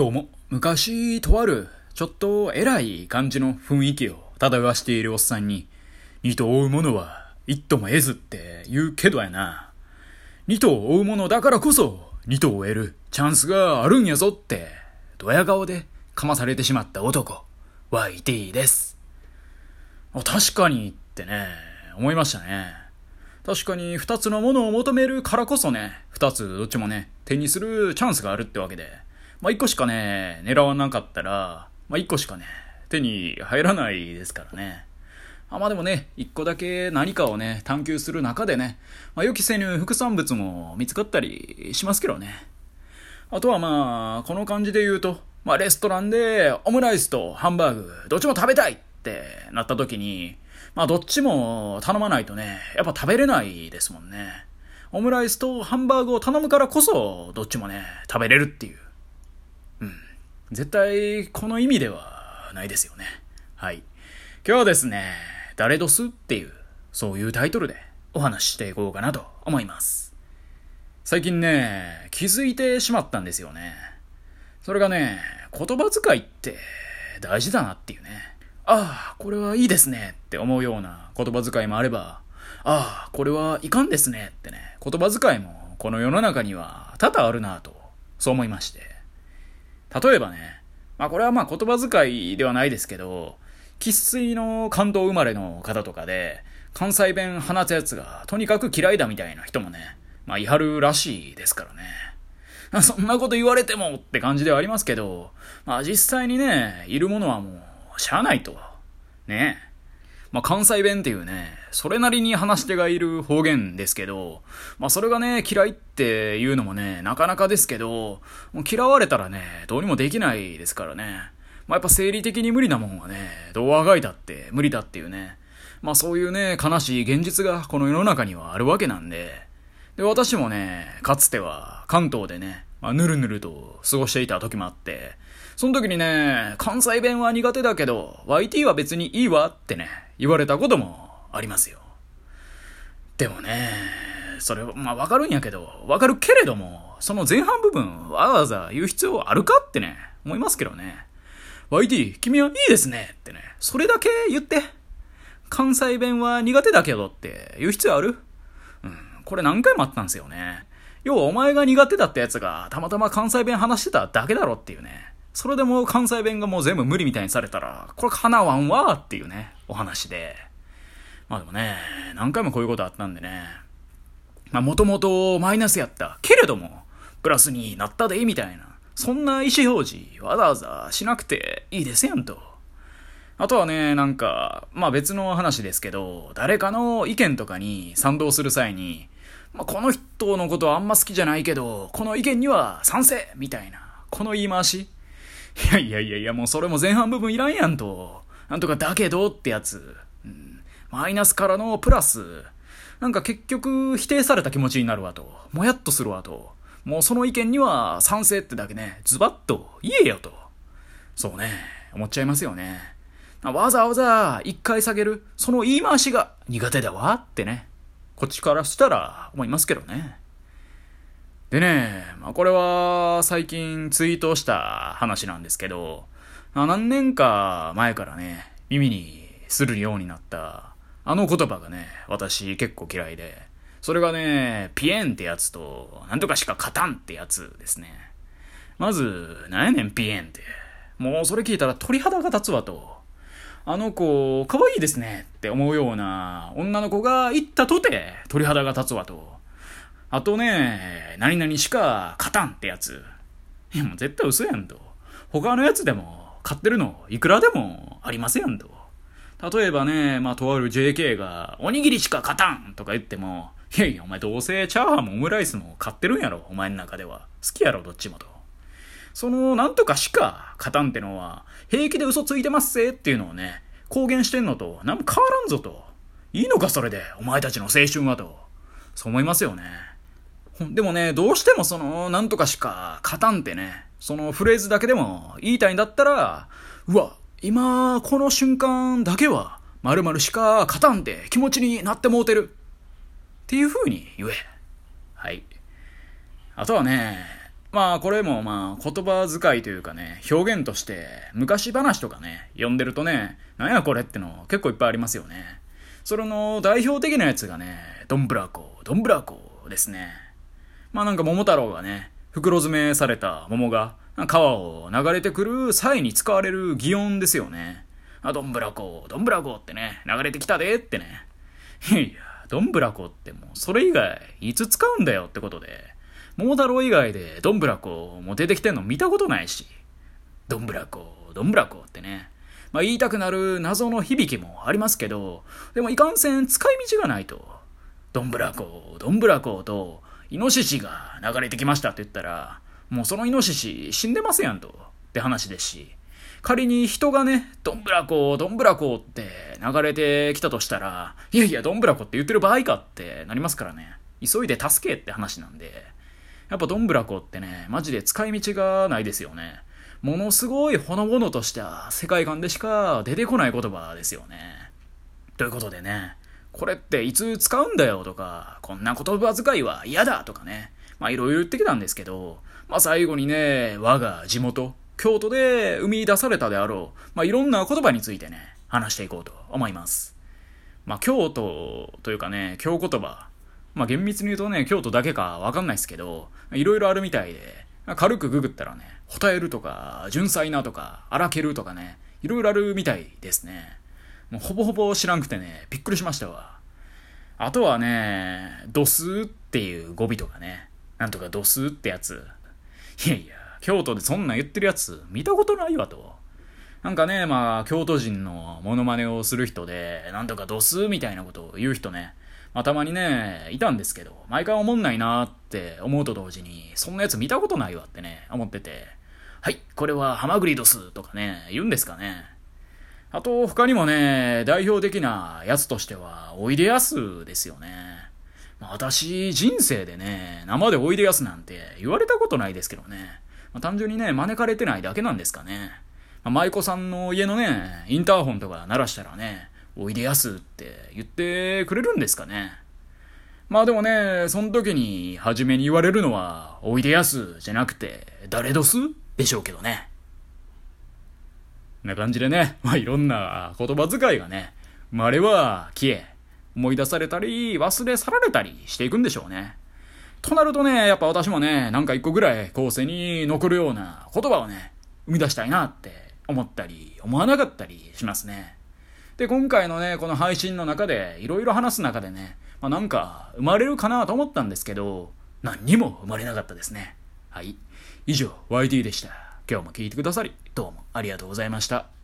どうも、昔、とある、ちょっと偉い感じの雰囲気を漂わしているおっさんに、二頭追う者は一頭も得ずって言うけどやな。二頭追う者だからこそ、二頭を得るチャンスがあるんやぞって、ドヤ顔でかまされてしまった男、YT です。確かにってね、思いましたね。確かに二つのものを求めるからこそね、二つどっちもね、手にするチャンスがあるってわけで、まあ一個しかね、狙わなかったら、まあ一個しかね、手に入らないですからね。あまあでもね、一個だけ何かをね、探求する中でね、まあ予期せぬ副産物も見つかったりしますけどね。あとはまあ、この感じで言うと、まあレストランでオムライスとハンバーグ、どっちも食べたいってなった時に、まあどっちも頼まないとね、やっぱ食べれないですもんね。オムライスとハンバーグを頼むからこそ、どっちもね、食べれるっていう。絶対、この意味ではないですよね。はい。今日はですね、誰ドスっていう、そういうタイトルでお話ししていこうかなと思います。最近ね、気づいてしまったんですよね。それがね、言葉遣いって大事だなっていうね。ああ、これはいいですねって思うような言葉遣いもあれば、ああ、これはいかんですねってね、言葉遣いもこの世の中には多々あるなと、そう思いまして。例えばね、まあこれはまあ言葉遣いではないですけど、生粋の関東生まれの方とかで、関西弁放つやつがとにかく嫌いだみたいな人もね、まあいはるらしいですからね。そんなこと言われてもって感じではありますけど、まあ実際にね、いるものはもうしゃあないと。ねまあ、関西弁っていうね、それなりに話し手がいる方言ですけど、まあ、それがね、嫌いっていうのもね、なかなかですけど、もう嫌われたらね、どうにもできないですからね。まあ、やっぱ生理的に無理なもんはね、どうあがいたって無理だっていうね。まあ、そういうね、悲しい現実がこの世の中にはあるわけなんで、で、私もね、かつては関東でね、まあ、ぬるぬると過ごしていた時もあって、その時にね、関西弁は苦手だけど、YT は別にいいわってね、言われたこともありますよ。でもね、それ、まあわかるんやけど、わかるけれども、その前半部分わざわざ言う必要あるかってね、思いますけどね。YT、君はいいですねってね、それだけ言って。関西弁は苦手だけどって言う必要ある？うん、これ何回もあったんですよね。要はお前が苦手だったやつがたまたま関西弁話してただけだろっていうね。それでも関西弁がもう全部無理みたいにされたら、これ叶わんわーっていうね、お話で。まあでもね、何回もこういうことあったんでね。まあもともとマイナスやった。けれども、プラスになったで、みたいな。そんな意思表示、わざわざしなくていいですやんと。あとはね、なんか、まあ別の話ですけど、誰かの意見とかに賛同する際に、まあ、この人のことはあんま好きじゃないけど、この意見には賛成みたいな、この言い回し。いやいやいやいや、もうそれも前半部分いらんやんと。なんとかだけどってやつ。マイナスからのプラス。なんか結局否定された気持ちになるわと。もやっとするわと。もうその意見には賛成ってだけね、ズバッと言えよと。そうね、思っちゃいますよね。わざわざ一回下げる、その言い回しが苦手だわってね。こっちからしたら思いますけどね。でね、まあ、これは最近ツイートした話なんですけど、何年か前からね、耳にするようになったあの言葉がね、私結構嫌いで、それがね、ピエンってやつと、なんとかしか勝たんってやつですね。まず、なんやねんピエンって。もうそれ聞いたら鳥肌が立つわと。あの子、可愛いですねって思うような女の子が言ったとて鳥肌が立つわと。あとね、何々しか勝たんってやつ。いやもう絶対嘘やんと。他のやつでも買ってるのいくらでもありますやんと。例えばね、まあとある JK がおにぎりしか勝たんとか言っても、いやいやお前どうせチャーハンもオムライスも買ってるんやろお前の中では。好きやろどっちもと。そのなんとかしか勝たんってのは平気で嘘ついてますぜっていうのをね、公言してんのと何も変わらんぞと。いいのかそれで、お前たちの青春はと。そう思いますよね。でもね、どうしてもその、なんとかしか勝たんってね、そのフレーズだけでも言いたいんだったら、うわ、今、この瞬間だけは、〇〇しか勝たんって気持ちになってもうてる。っていう風に言え。はい。あとはね、まあこれもまあ言葉遣いというかね、表現として昔話とかね、読んでるとね、なんやこれっての結構いっぱいありますよね。それの代表的なやつがね、どんぶらこ、どんぶらこですね。まあなんか桃太郎がね、袋詰めされた桃が川を流れてくる際に使われる擬音ですよね。あ、どんぶらこ、どんぶらこってね、流れてきたでってね。いやいや、どんぶらこってもうそれ以外いつ使うんだよってことで、桃太郎以外でどんぶらこも出てきてんの見たことないし、どんぶらこ、どんぶらこってね。まあ言いたくなる謎の響きもありますけど、でもいかんせん使い道がないと。どんぶらこ、どんぶらことイノシシが流れてきましたって言ったら、もうそのイノシシ死んでますやんと、って話ですし、仮に人がね、どんぶらこ、どんぶらこって流れてきたとしたら、いやいや、どんぶらこって言ってる場合かってなりますからね。急いで助けって話なんで。やっぱどんぶらこってね、マジで使い道がないですよね。ものすごいほのぼのとした世界観でしか出てこない言葉ですよね。ということでね、これっていつ使うんだよとか、こんな言葉遣いは嫌だとかね、まあいろいろ言ってきたんですけど、まあ最後にね、我が地元、京都で生み出されたであろう、まあいろんな言葉についてね、話していこうと思います。まあ京都というかね、京言葉、まあ厳密に言うとね、京都だけかわかんないですけど、いろいろあるみたいで、軽くググったらね、ホタエルとか、純粋なとか、荒けるとかね、いろいろあるみたいですね。もうほぼほぼ知らんくてね、びっくりしましたわ。あとはね、ドスっていう語尾とかね、なんとかドスってやつ。いやいや、京都でそんなん言ってるやつ見たことないわと。なんかね、まあ、京都人のモノマネをする人で、なんとかドスみたいなことを言う人ね、まあ、たまにね、いたんですけど、毎回思んないなって思うと同時に、そんなやつ見たことないわってね、思ってて、はい、これはハマグリドスとかね、言うんですかね。あと、他にもね、代表的なやつとしては、おいでやすですよね。私、人生でね、生でおいでやすなんて言われたことないですけどね。まあ、単純にね、招かれてないだけなんですかね。まあ、舞妓さんの家のね、インターホンとか鳴らしたらね、おいでやすって言ってくれるんですかね。まあでもね、その時に初めに言われるのは、おいでやすじゃなくて、誰どすでしょうけどね。な感じでね、まあいろんな言葉遣いがね、生まれは消え、思い出されたり、忘れ去られたりしていくんでしょうね。となるとね、やっぱ私もね、なんか一個ぐらい後世に残るような言葉をね、生み出したいなって思ったり、思わなかったりしますね。で、今回のね、この配信の中で、いろいろ話す中でね、まあ、なんか、生まれるかなと思ったんですけど、何にも生まれなかったですね。はい。以上、YT でした。今日も聞いてくださり、どうもありがとうございました。